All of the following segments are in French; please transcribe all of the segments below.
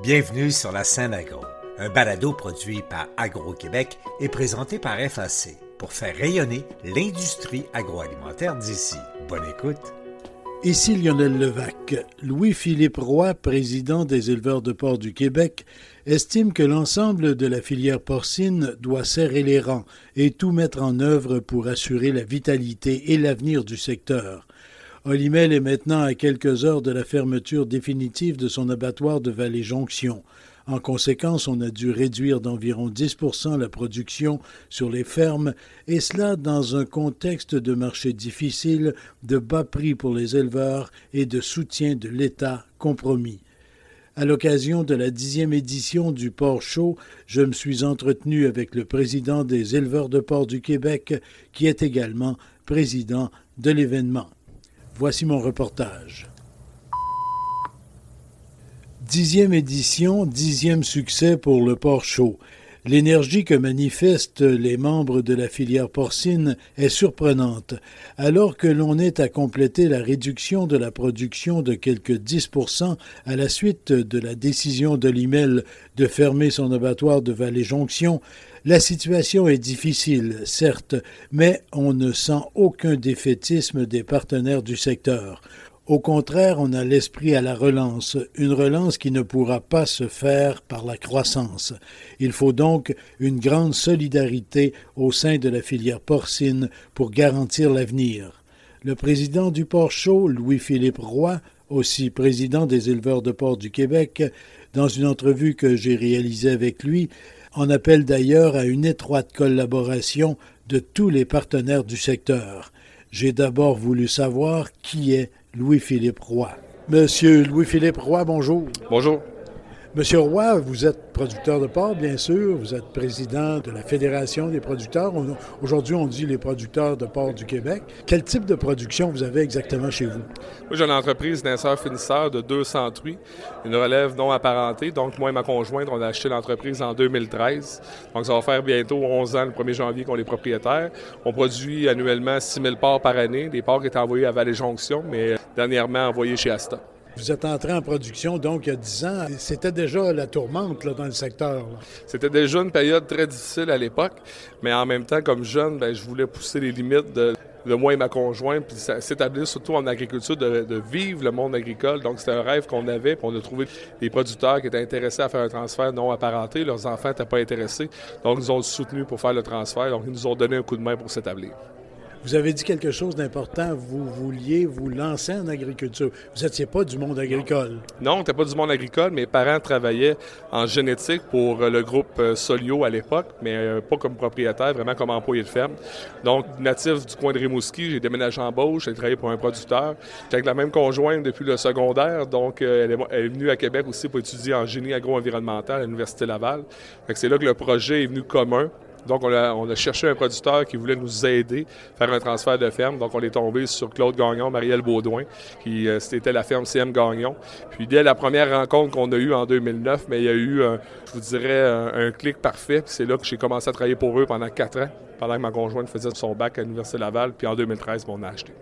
Bienvenue sur la scène agro, un balado produit par Agro-Québec et présenté par FAC pour faire rayonner l'industrie agroalimentaire d'ici. Bonne écoute. Ici Lionel Levac. Louis-Philippe Roy, président des éleveurs de porc du Québec, estime que l'ensemble de la filière porcine doit serrer les rangs et tout mettre en œuvre pour assurer la vitalité et l'avenir du secteur. Olimel est maintenant à quelques heures de la fermeture définitive de son abattoir de Vallée-Jonction. En conséquence, on a dû réduire d'environ 10% la production sur les fermes, et cela dans un contexte de marché difficile, de bas prix pour les éleveurs et de soutien de l'État compromis. À l'occasion de la dixième édition du Port Chaud, je me suis entretenu avec le président des éleveurs de porc du Québec, qui est également président de l'événement. Voici mon reportage. Dixième édition, dixième succès pour le port chaud. L'énergie que manifestent les membres de la filière porcine est surprenante, alors que l'on est à compléter la réduction de la production de quelques 10% à la suite de la décision de l'IMEL de fermer son abattoir de Vallée-Jonction. La situation est difficile, certes, mais on ne sent aucun défaitisme des partenaires du secteur. Au contraire, on a l'esprit à la relance, une relance qui ne pourra pas se faire par la croissance. Il faut donc une grande solidarité au sein de la filière porcine pour garantir l'avenir. Le président du Port Chaud, Louis-Philippe Roy, aussi président des éleveurs de porc du Québec, dans une entrevue que j'ai réalisée avec lui, on appelle d'ailleurs à une étroite collaboration de tous les partenaires du secteur. J'ai d'abord voulu savoir qui est Louis-Philippe Roy. Monsieur Louis-Philippe Roy, bonjour. Bonjour. Monsieur Roy, vous êtes producteur de porc, bien sûr. Vous êtes président de la Fédération des producteurs. Aujourd'hui, on dit les producteurs de porc du Québec. Quel type de production vous avez exactement chez vous? Moi, j'ai une entreprise d'insert-finisseur de 200 truies, une relève non apparentée. Donc, moi et ma conjointe, on a acheté l'entreprise en 2013. Donc, ça va faire bientôt 11 ans, le 1er janvier, qu'on est propriétaire. On produit annuellement 6 000 porcs par année. Des porcs qui étaient envoyés à Vallée-Jonction, mais dernièrement envoyés chez Asta. Vous êtes entré en production donc il y a 10 ans. C'était déjà la tourmente dans le secteur. C'était déjà une période très difficile à l'époque, mais en même temps, comme jeune, ben, je voulais pousser les limites de, moi et ma conjointe, puis s'établir surtout en agriculture, de, vivre le monde agricole. Donc, c'était un rêve qu'on avait, puis on a trouvé des producteurs qui étaient intéressés à faire un transfert non apparenté. Leurs enfants n'étaient pas intéressés, donc ils nous ont soutenus pour faire le transfert. Donc, ils nous ont donné un coup de main pour s'établir. Vous avez dit quelque chose d'important. Vous vouliez vous lancer en agriculture. Vous n'étiez pas du monde agricole. Non, on n'était pas du monde agricole. Mes parents travaillaient en génétique pour euh, le groupe euh, Solio à l'époque, mais euh, pas comme propriétaire, vraiment comme employé de ferme. Donc, natif du coin de Rimouski, j'ai déménagé en Beauce, j'ai travaillé pour un producteur. J'étais avec la même conjointe depuis le secondaire, donc elle est, venue à Québec aussi pour étudier en génie agro-environnemental à l'Université Laval. C'est là que le projet est venu commun. Donc, on a, cherché un producteur qui voulait nous aider à faire un transfert de ferme. Donc, on est tombé sur Claude Gagnon, Marielle Baudouin, qui euh, c'était la ferme CM Gagnon. Puis, dès la première rencontre qu'on a eue en 2009, mais il y a eu, je vous dirais, un, clic parfait. c'est là que j'ai commencé à travailler pour eux pendant quatre ans, pendant que ma conjointe faisait son bac à l'Université Laval. Puis, en 2013, on a acheté.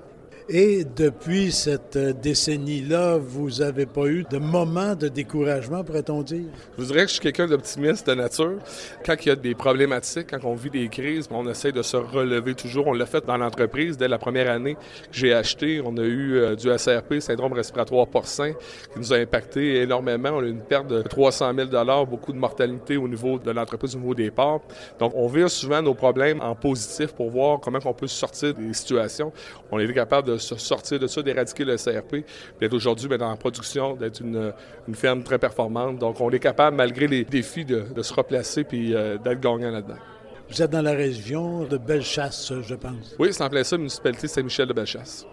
Et depuis cette décennie-là, vous n'avez pas eu de moment de découragement, pourrait-on dire? Je vous dirais que je suis quelqu'un d'optimiste de nature. Quand il y a des problématiques, quand on vit des crises, on essaie de se relever toujours. On l'a fait dans l'entreprise. Dès la première année que j'ai acheté, on a eu euh, du SRP, syndrome respiratoire porcin, qui nous a impacté énormément. On a eu une perte de 300 000 beaucoup de mortalité au niveau de l'entreprise, au niveau des ports. Donc, on vire souvent nos problèmes en positif pour voir comment on peut sortir des situations. On est capable de sortir de ça, d'éradiquer le CRP, d'être aujourd'hui dans la production, d'être une, ferme très performante. Donc, on est capable, malgré les défis, de, se replacer puis euh, d'être gagnant là-dedans. Vous êtes dans la région de Bellechasse, je pense. Oui, c'est en plein ça, municipalité Saint-Michel de Bellechasse.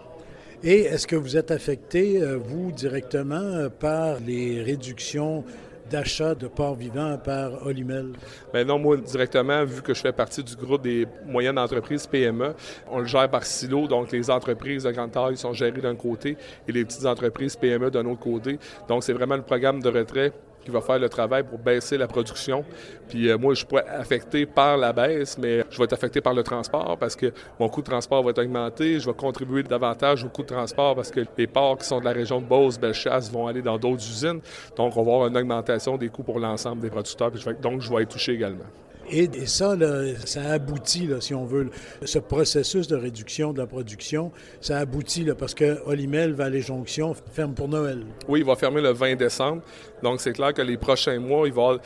Et est-ce que vous êtes affecté, euh, vous, directement, euh, par les réductions d'achat de porc vivant par Olimel? Bien non, moi, directement, vu que je fais partie du groupe des moyennes entreprises PME, on le gère par silo, donc les entreprises de grande taille sont gérées d'un côté et les petites entreprises PME d'un autre côté. Donc, c'est vraiment le programme de retrait qui va faire le travail pour baisser la production. Puis euh, moi, je pourrais affecté par la baisse, mais je vais être affecté par le transport parce que mon coût de transport va être augmenté. Je vais contribuer davantage au coût de transport parce que les ports qui sont de la région de Beauce, Bellechasse vont aller dans d'autres usines. Donc, on va avoir une augmentation des coûts pour l'ensemble des producteurs. donc, je vais être touché également. Et, ça, ça aboutit, si on veut, ce processus de réduction de la production, ça aboutit parce que Olimel, Vallée Jonction ferme pour Noël. Oui, il va fermer le 20 décembre. Donc, c'est clair que les prochains mois, va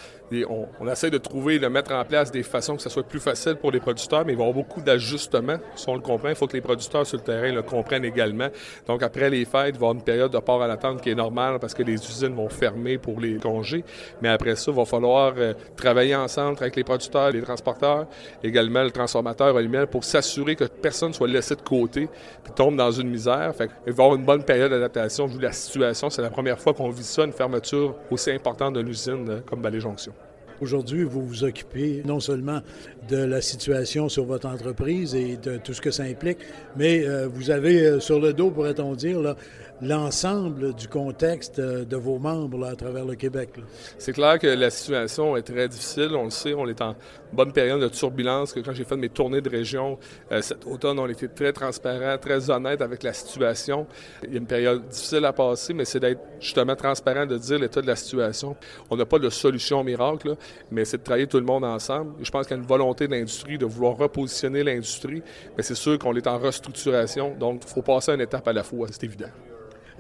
on, essaie de trouver, de mettre en place des façons que ce soit plus facile pour les producteurs, mais il va y avoir beaucoup d'ajustements. Si on le comprend, il faut que les producteurs sur le terrain le comprennent également. Donc, après les fêtes, il va y avoir une période de port à l'attente qui est normale parce que les usines vont fermer pour les congés. Mais après ça, il va falloir euh, travailler ensemble avec les producteurs, les transporteurs, également le transformateur Olimel pour s'assurer que personne soit laissé de côté et tombe dans une misère. Il va y avoir une bonne période d'adaptation vu la situation. C'est la première fois qu'on vit ça, une fermeture aussi importante de l'usine euh, comme Vallée Jonction. Aujourd'hui, vous vous occupez non seulement de la situation sur votre entreprise et de tout ce que ça implique, mais euh, vous avez euh, sur le dos, pourrait-on dire, l'ensemble du contexte euh, de vos membres à travers le Québec. C'est clair que la situation est très difficile. On le sait, on est en bonne période de turbulence. Quand j'ai fait mes tournées de région cet automne, on était très transparent, très honnête avec la situation. Il y a une période difficile à passer, mais c'est d'être justement transparent, de dire l'état de la situation. On n'a pas de solution miracle, mais c'est de travailler tout le monde ensemble. je pense qu'il y a une volonté de l'industrie de vouloir repositionner l'industrie, mais c'est sûr qu'on est en restructuration, donc il faut passer une étape à la fois, c'est évident.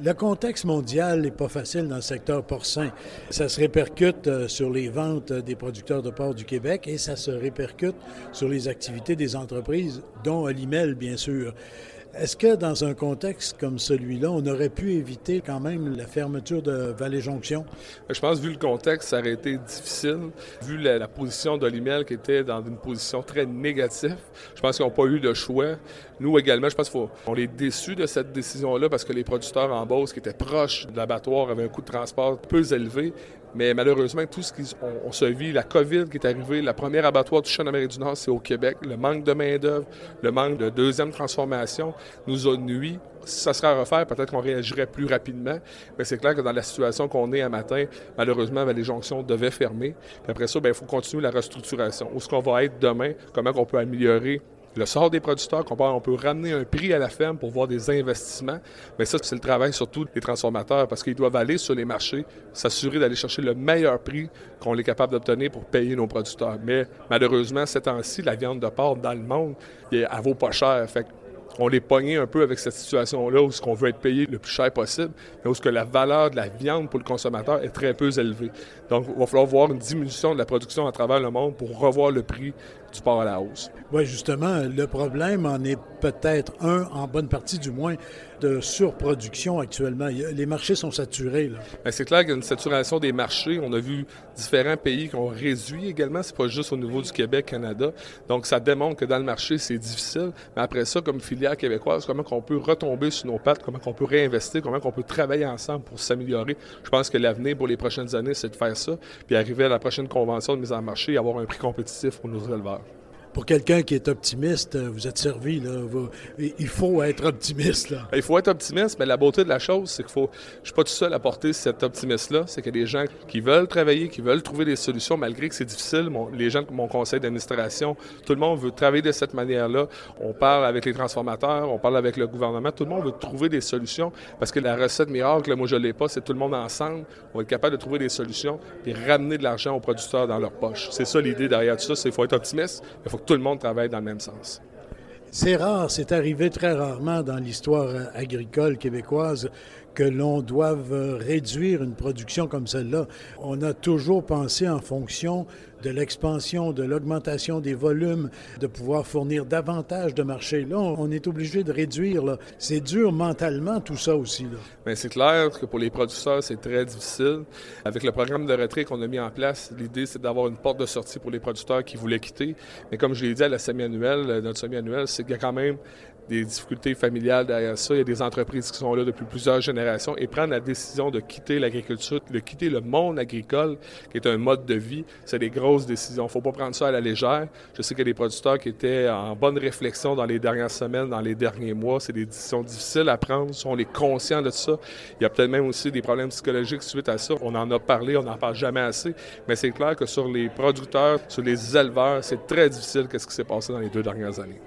Le contexte mondial n'est pas facile dans le secteur porcin. Ça se répercute euh, sur les ventes des producteurs de porc du Québec et ça se répercute sur les activités des entreprises, dont Olimel, bien sûr. Est-ce que dans un contexte comme celui-là, on aurait pu éviter quand même la fermeture de Vallée-Jonction? Je pense, vu le contexte, ça aurait été difficile. Vu la, position d'Olimel qui était dans une position très négative, je pense qu'ils n'ont pas eu de choix. Nous également, je pense qu'on est déçus de cette décision-là parce que les producteurs en Beauce qui étaient proches de l'abattoir avaient un coût de transport peu élevé. Mais malheureusement, tout ce qu'on se vit, la COVID qui est arrivée, la première abattoir du en Amérique du Nord, c'est au Québec. Le manque de main-d'œuvre, le manque de deuxième transformation nous a nuit. Si ça serait à refaire, peut-être qu'on réagirait plus rapidement. Mais c'est clair que dans la situation qu'on est à matin, malheureusement, les jonctions devaient fermer. Puis après ça, ben, il faut continuer la restructuration. Où est-ce qu'on va être demain? Comment on peut améliorer le sort des producteurs, on peut ramener un prix à la ferme pour voir des investissements. Mais ça, c'est le travail surtout des transformateurs parce qu'ils doivent aller sur les marchés, s'assurer d'aller chercher le meilleur prix qu'on est capable d'obtenir pour payer nos producteurs. Mais malheureusement, ces temps-ci, la viande de porc dans le monde, elle vaut pas cher. Fait on les pogné un peu avec cette situation-là où ce qu'on veut être payé le plus cher possible, mais où ce que la valeur de la viande pour le consommateur est très peu élevée. Donc, il va falloir voir une diminution de la production à travers le monde pour revoir le prix du porc à la hausse. Oui, justement, le problème en est peut-être un, en bonne partie du moins, de surproduction actuellement. Les marchés sont saturés. Ben, c'est clair qu'il y a une saturation des marchés. On a vu différents pays qui ont réduit également. C'est pas juste au niveau du Québec, Canada. Donc, ça démontre que dans le marché, c'est difficile. Mais après ça, comme filière québécoise, comment on peut retomber sur nos pattes, comment on peut réinvestir, comment on peut travailler ensemble pour s'améliorer? Je pense que l'avenir pour les prochaines années, c'est de faire ça, puis arriver à la prochaine convention de mise en marché et avoir un prix compétitif pour nos éleveurs pour quelqu'un qui est optimiste, euh, vous êtes servi. Là, il faut être optimiste. Il faut être optimiste, mais la beauté de la chose, c'est qu'il faut. Je suis pas tout seul à porter cet optimisme-là. C'est qu'il y des gens qui veulent travailler, qui veulent trouver des solutions, malgré que c'est difficile. les gens de mon conseil d'administration, tout le monde veut travailler de cette manière-là. On parle avec les transformateurs, on parle avec le gouvernement. Tout le monde veut trouver des solutions parce que la recette miracle, moi je l'ai pas, c'est tout le monde ensemble. On va être capable de trouver des solutions et ramener de l'argent aux producteurs dans leur poche. C'est ça l'idée derrière tout ça. C'est qu'il faut être optimiste, il faut tout le monde travaille dans le même sens. C'est rare, c'est arrivé très rarement dans l'histoire agricole québécoise que l'on doive réduire une production comme celle-là. On a toujours pensé en fonction de l'expansion, de l'augmentation des volumes, de pouvoir fournir davantage de marchés. Là, on est obligé de réduire. C'est dur mentalement tout ça aussi. Bien, c'est clair que pour les producteurs, c'est très difficile. Avec le programme de retrait qu'on a mis en place, l'idée, c'est d'avoir une porte de sortie pour les producteurs qui voulaient quitter. Mais comme je l'ai dit à la semi-annuelle, notre semi-annuelle, c'est qu'il y a quand même des difficultés familiales derrière ça. Il y a des entreprises qui sont là depuis plusieurs générations et prendre la décision de quitter l'agriculture, de quitter le monde agricole, qui est un mode de vie, c'est des grosses grosse. Il ne faut pas prendre ça à la légère. Je sais qu'il y a des producteurs qui étaient en bonne réflexion dans les dernières semaines, dans les derniers mois. C'est des décisions difficiles à prendre. On est conscient de ça. Il y a peut-être même aussi des problèmes psychologiques suite à ça. On en a parlé, on n'en parle jamais assez. Mais c'est clair que sur les producteurs, sur les éleveurs, c'est très difficile qu'est-ce qui s'est passé dans les deux dernières années.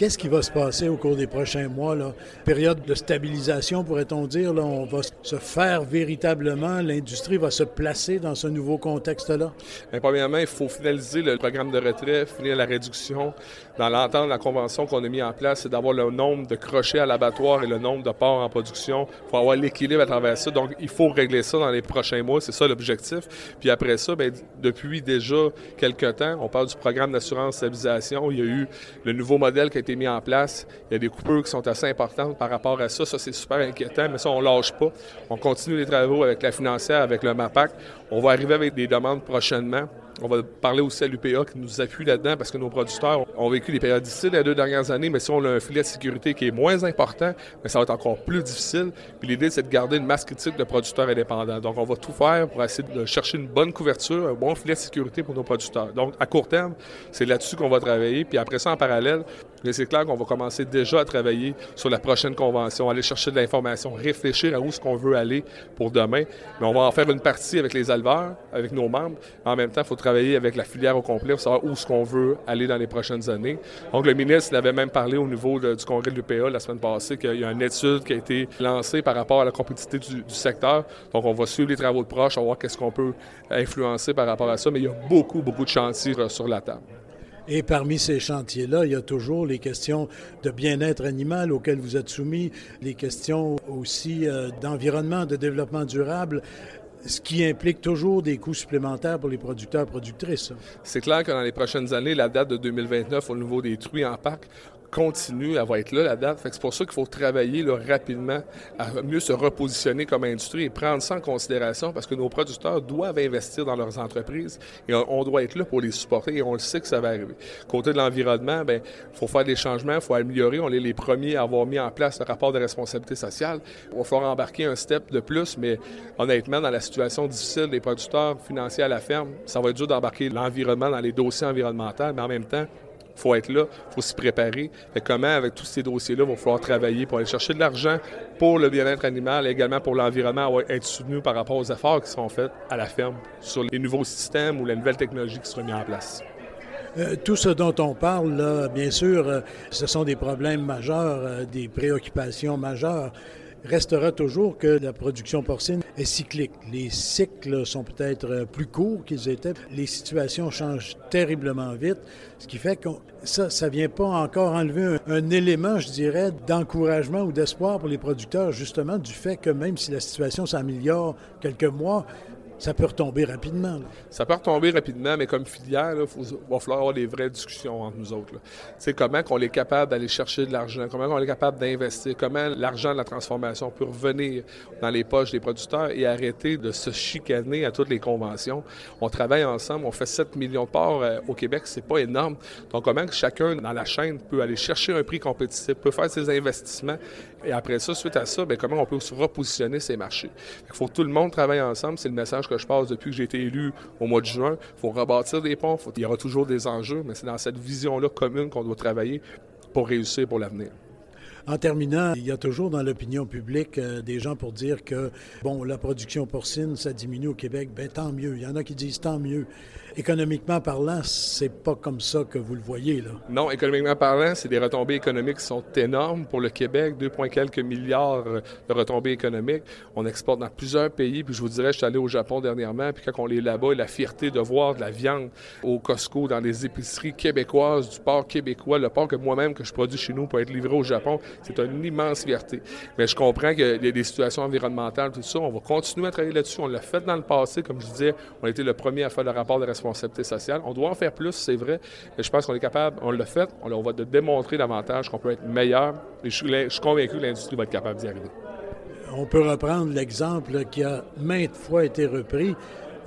Qu'est-ce qui va se passer au cours des prochains mois? Là? Période de stabilisation, pourrait-on dire. On va se faire véritablement, l'industrie va se placer dans ce nouveau contexte-là? premièrement, il faut finaliser le programme de retrait, finir la réduction. Dans l'entente, la convention qu'on a mis en place, c'est d'avoir le nombre de crochets à l'abattoir et le nombre de porcs en production. Il faut avoir l'équilibre à travers ça. Donc, il faut régler ça dans les prochains mois. C'est ça l'objectif. Puis après ça, bien, depuis déjà quelques temps, on parle du programme d'assurance stabilisation. Il y a eu le nouveau modèle qui a été mis en place. Il y a des coupures qui sont assez importantes par rapport à ça. Ça, c'est super inquiétant, mais ça, on lâche pas. On continue les travaux avec la financière, avec le MAPAC. On va arriver avec des demandes prochainement. On va parler aussi à l'UPA qui nous appuie là-dedans parce que nos producteurs ont vécu des périodes difficiles les deux dernières années, mais si on a un filet de sécurité qui est moins important, mais ça va être encore plus difficile. Puis l'idée, c'est de garder une masse critique de producteurs indépendants. Donc, on va tout faire pour essayer de chercher une bonne couverture, un bon filet de sécurité pour nos producteurs. Donc, à court terme, c'est là-dessus qu'on va travailler. Puis après ça, en parallèle, c'est clair qu'on va commencer déjà à travailler sur la prochaine convention, aller chercher de l'information, réfléchir à où est-ce qu'on veut aller pour demain. Mais on va en faire une partie avec les éleveurs, avec nos membres. En même temps, il faut travailler avec la filière au complet pour savoir où est-ce qu'on veut aller dans les prochaines années. Donc, le ministre avait même parlé au niveau du congrès de l'UPA la semaine passée qu'il y a une étude qui a été lancée par rapport à la compétitivité du, du secteur. Donc, on va suivre les travaux de proche, on va voir qu'est-ce qu'on peut influencer par rapport à ça. Mais il y a beaucoup, beaucoup de chantiers sur la table. Et parmi ces chantiers-là, il y a toujours les questions de bien-être animal auxquelles vous êtes soumis, les questions aussi euh, d'environnement, de développement durable ce qui implique toujours des coûts supplémentaires pour les producteurs et productrices. C'est clair que dans les prochaines années, la date de 2029 au niveau des truies en parc continue, elle va être là, la date. c'est pour ça qu'il faut travailler rapidement à mieux se repositionner comme industrie et prendre ça en considération parce que nos producteurs doivent investir dans leurs entreprises et on, doit être là pour les supporter et on le sait que ça va arriver. Côté de l'environnement, ben il faut faire des changements, il faut améliorer. On est les premiers à avoir mis en place le rapport de responsabilité sociale. Il va falloir embarquer un step de plus, mais honnêtement, dans la situation difficile des producteurs financiers à la ferme, ça va être dur d'embarquer l'environnement dans les dossiers environnementaux, mais en même temps, faut être là, faut s'y préparer. comment, avec tous ces dossiers-là, il va falloir travailler pour aller chercher de l'argent pour le bien-être animal et également pour l'environnement, être soutenu par rapport aux efforts qui seront faits à la ferme sur les nouveaux systèmes ou la nouvelle technologie qui sera mise en place. Euh, tout ce dont on parle, bien sûr, euh, ce sont des problèmes majeurs, euh, des préoccupations majeures restera toujours que la production porcine est cyclique. Les cycles sont peut-être plus courts qu'ils étaient. Les situations changent terriblement vite, ce qui fait que ça, ça vient pas encore enlever un, un élément, je dirais, d'encouragement ou d'espoir pour les producteurs, justement, du fait que même si la situation s'améliore quelques mois, ça peut retomber rapidement. Ça peut retomber rapidement, mais comme filière, il va falloir avoir des vraies discussions entre nous autres. C'est comment qu'on est capable d'aller chercher de l'argent, comment on est capable d'investir, comment l'argent de la transformation peut revenir dans les poches des producteurs et arrêter de se chicaner à toutes les conventions. On travaille ensemble, on fait 7 millions de ports euh, au Québec, c'est pas énorme. Donc comment chacun dans la chaîne peut aller chercher un prix compétitif, peut faire ses investissements et après ça, suite à ça, bien, comment on peut se repositionner ces marchés? Il faut que tout le monde travaille ensemble, c'est le message que je passe depuis que j'ai été élu au mois de juin. Il faut rebâtir des ponts, il y aura toujours des enjeux, mais c'est dans cette vision-là commune qu'on doit travailler pour réussir pour l'avenir. En terminant, il y a toujours dans l'opinion publique euh, des gens pour dire que, bon, la production porcine, ça diminue au Québec. Ben tant mieux. Il y en a qui disent tant mieux économiquement parlant, c'est pas comme ça que vous le voyez, là. Non, économiquement parlant, c'est des retombées économiques qui sont énormes pour le Québec, 2, quelques milliards de retombées économiques. On exporte dans plusieurs pays, puis je vous dirais, je suis allé au Japon dernièrement, puis quand on est là-bas, la fierté de voir de la viande au Costco, dans les épiceries québécoises, du porc québécois, le porc que moi-même, que je produis chez nous, peut être livré au Japon, c'est une immense fierté. Mais je comprends qu'il y des situations environnementales, tout ça, on va continuer à travailler là-dessus. On l'a fait dans le passé, comme je disais, on a été le premier à faire le rapport de responsabilité sociale. On doit en faire plus, c'est vrai, mais je pense qu'on est capable, on l'a fait, on, va démontrer davantage qu'on peut être meilleur et je, suis convaincu que l'industrie va être capable d'y arriver. On peut reprendre l'exemple qui a maintes fois été repris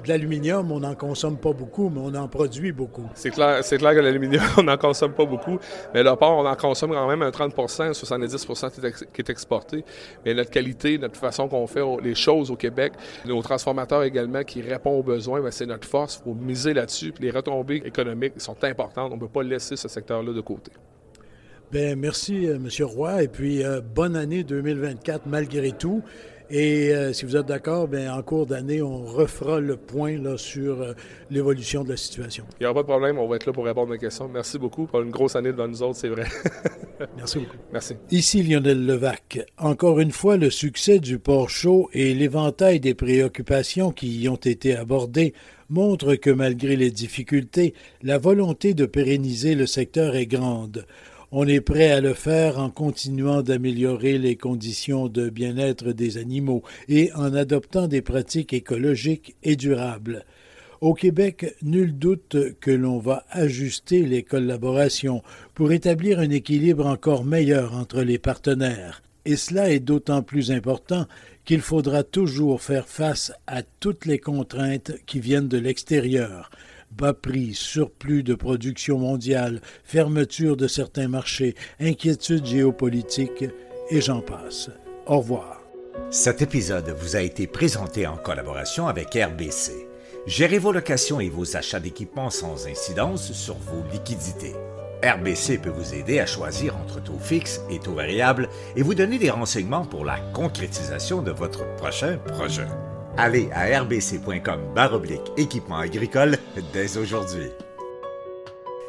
de l'aluminium, on n'en consomme pas beaucoup, mais on en produit beaucoup. C'est clair, c'est clair que l'aluminium, on n'en consomme pas beaucoup, mais le porc, on en consomme quand même un 30% 70% qui est exporté. Mais notre qualité, notre façon qu'on fait les choses au Québec, nos transformateurs également qui répondent aux besoins, ben, c'est notre force. Il faut miser là-dessus. les retombées économiques sont importantes. On ne peut pas laisser ce secteur-là de côté. Bien, merci, euh, M. Roy. Et puis, euh, bonne année 2024 malgré tout. Et euh, si vous êtes d'accord, bien, en cours d'année, on refera le point là, sur l'évolution de la situation. Il n'y aura pas de problème. On va être là pour répondre aux questions. Merci beaucoup. Pour une grosse année devant nous autres, c'est vrai. Merci beaucoup. Merci. Ici Lionel Levac. Encore une fois, le succès du port chaud et l'éventail des préoccupations qui y ont été abordées montrent que malgré les difficultés, la volonté de pérenniser le secteur est grande. On est prêt à le faire en continuant d'améliorer les conditions de bien-être des animaux et en adoptant des pratiques écologiques et durables. Au Québec, nul doute que l'on va ajuster les collaborations pour établir un équilibre encore meilleur entre les partenaires. Et cela est d'autant plus important qu'il faudra toujours faire face à toutes les contraintes qui viennent de l'extérieur, bas prix, surplus de production mondiale, fermeture de certains marchés, inquiétudes géopolitiques, et j'en passe. Au revoir. Cet épisode vous a été présenté en collaboration avec RBC. Gérez vos locations et vos achats d'équipements sans incidence sur vos liquidités. RBC peut vous aider à choisir entre taux fixes et taux variables et vous donner des renseignements pour la concrétisation de votre prochain projet. Allez à rbc.com baroblique équipement agricole dès aujourd'hui.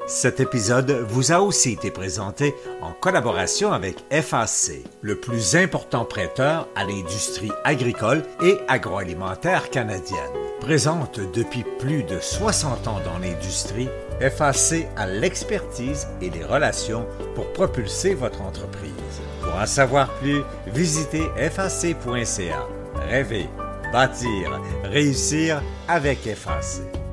Cet épisode vous a aussi été présenté en collaboration avec FAC, le plus important prêteur à l'industrie agricole et agroalimentaire canadienne. Présente depuis plus de 60 ans dans l'industrie, FAC a l'expertise et les relations pour propulser votre entreprise. Pour en savoir plus, visitez fac.ca. Rêvez bâtir, réussir avec FAC.